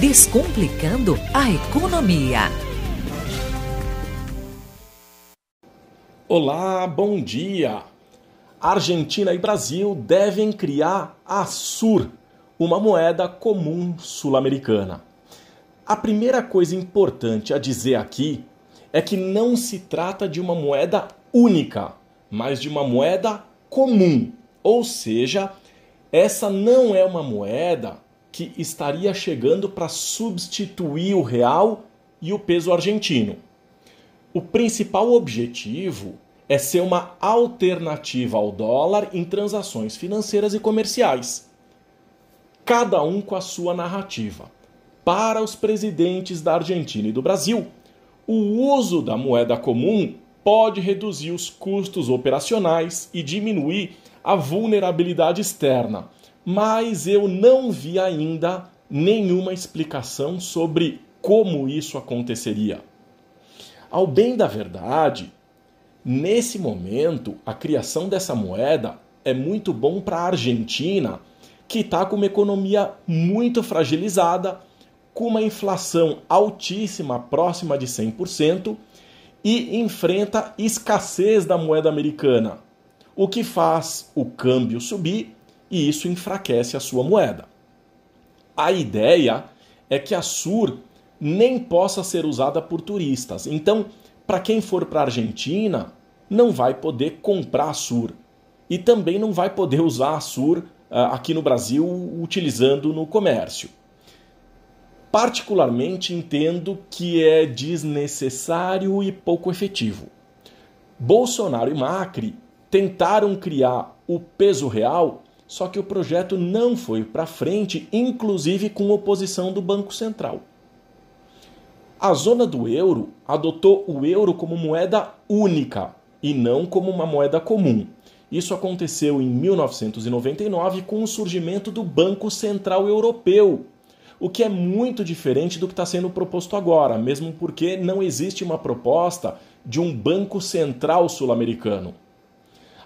Descomplicando a economia. Olá, bom dia! Argentina e Brasil devem criar a SUR, uma moeda comum sul-americana. A primeira coisa importante a dizer aqui é que não se trata de uma moeda única, mas de uma moeda comum. Ou seja, essa não é uma moeda que estaria chegando para substituir o real e o peso argentino. O principal objetivo é ser uma alternativa ao dólar em transações financeiras e comerciais. Cada um com a sua narrativa. Para os presidentes da Argentina e do Brasil, o uso da moeda comum pode reduzir os custos operacionais e diminuir a vulnerabilidade externa, mas eu não vi ainda nenhuma explicação sobre como isso aconteceria. Ao bem da verdade, nesse momento, a criação dessa moeda é muito bom para a Argentina, que está com uma economia muito fragilizada, com uma inflação altíssima, próxima de 100%, e enfrenta escassez da moeda americana, o que faz o câmbio subir e isso enfraquece a sua moeda. A ideia é que a SUR nem possa ser usada por turistas. Então, para quem for para a Argentina, não vai poder comprar a SUR. E também não vai poder usar a SUR uh, aqui no Brasil utilizando no comércio. Particularmente entendo que é desnecessário e pouco efetivo. Bolsonaro e Macri tentaram criar o peso real só que o projeto não foi para frente, inclusive com oposição do Banco Central. A zona do euro adotou o euro como moeda única e não como uma moeda comum. Isso aconteceu em 1999 com o surgimento do Banco Central Europeu, o que é muito diferente do que está sendo proposto agora, mesmo porque não existe uma proposta de um Banco Central sul-americano.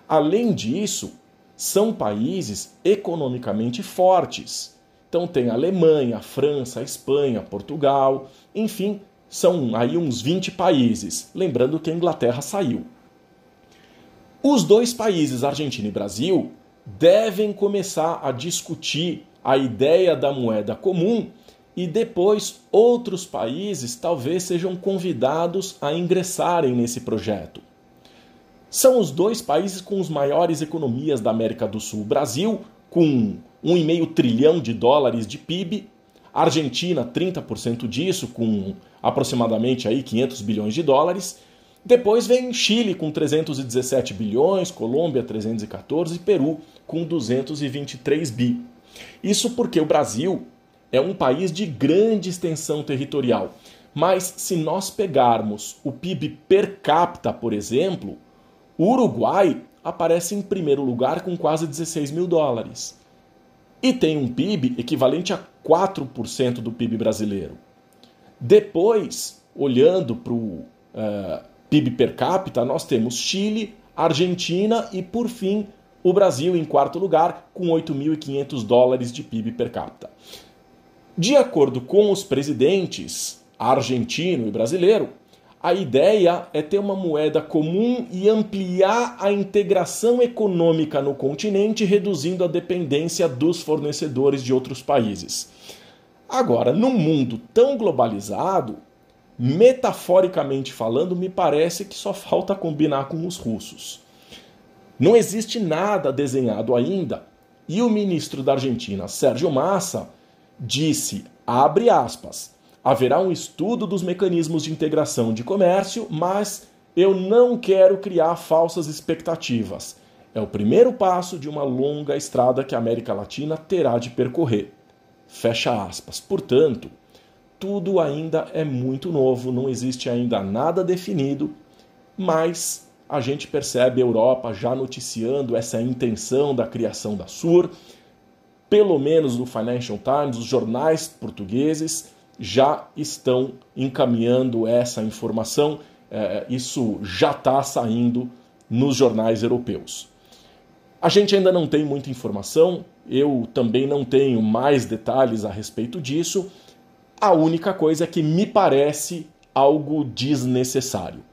Além disso, são países economicamente fortes. Então tem a Alemanha, a França, a Espanha, Portugal, enfim, são aí uns 20 países, lembrando que a Inglaterra saiu. Os dois países, Argentina e Brasil, devem começar a discutir a ideia da moeda comum e depois outros países talvez sejam convidados a ingressarem nesse projeto. São os dois países com as maiores economias da América do Sul. Brasil, com 1,5 trilhão de dólares de PIB, Argentina, 30% disso, com aproximadamente aí 500 bilhões de dólares. Depois vem Chile com 317 bilhões, Colômbia 314 e Peru com 223 bi. Isso porque o Brasil é um país de grande extensão territorial. Mas se nós pegarmos o PIB per capita, por exemplo, o Uruguai aparece em primeiro lugar com quase 16 mil dólares e tem um PIB equivalente a 4% do PIB brasileiro. Depois, olhando para o uh, eh, PIB per capita, nós temos Chile, Argentina e, por fim, o Brasil em quarto lugar, com 8.500 dólares de PIB per capita. De acordo com os presidentes argentino e brasileiro, a ideia é ter uma moeda comum e ampliar a integração econômica no continente, reduzindo a dependência dos fornecedores de outros países. Agora, num mundo tão globalizado, metaforicamente falando, me parece que só falta combinar com os russos. Não existe nada desenhado ainda, e o ministro da Argentina, Sérgio Massa, disse, abre aspas, Haverá um estudo dos mecanismos de integração de comércio, mas eu não quero criar falsas expectativas. É o primeiro passo de uma longa estrada que a América Latina terá de percorrer. Fecha aspas. Portanto, tudo ainda é muito novo, não existe ainda nada definido, mas a gente percebe a Europa já noticiando essa intenção da criação da SUR, pelo menos no Financial Times, os jornais portugueses já estão encaminhando essa informação. É, isso já está saindo nos jornais europeus. A gente ainda não tem muita informação, eu também não tenho mais detalhes a respeito disso, A única coisa é que me parece algo desnecessário.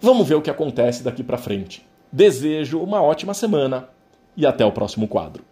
Vamos ver o que acontece daqui para frente. Desejo uma ótima semana e até o próximo quadro.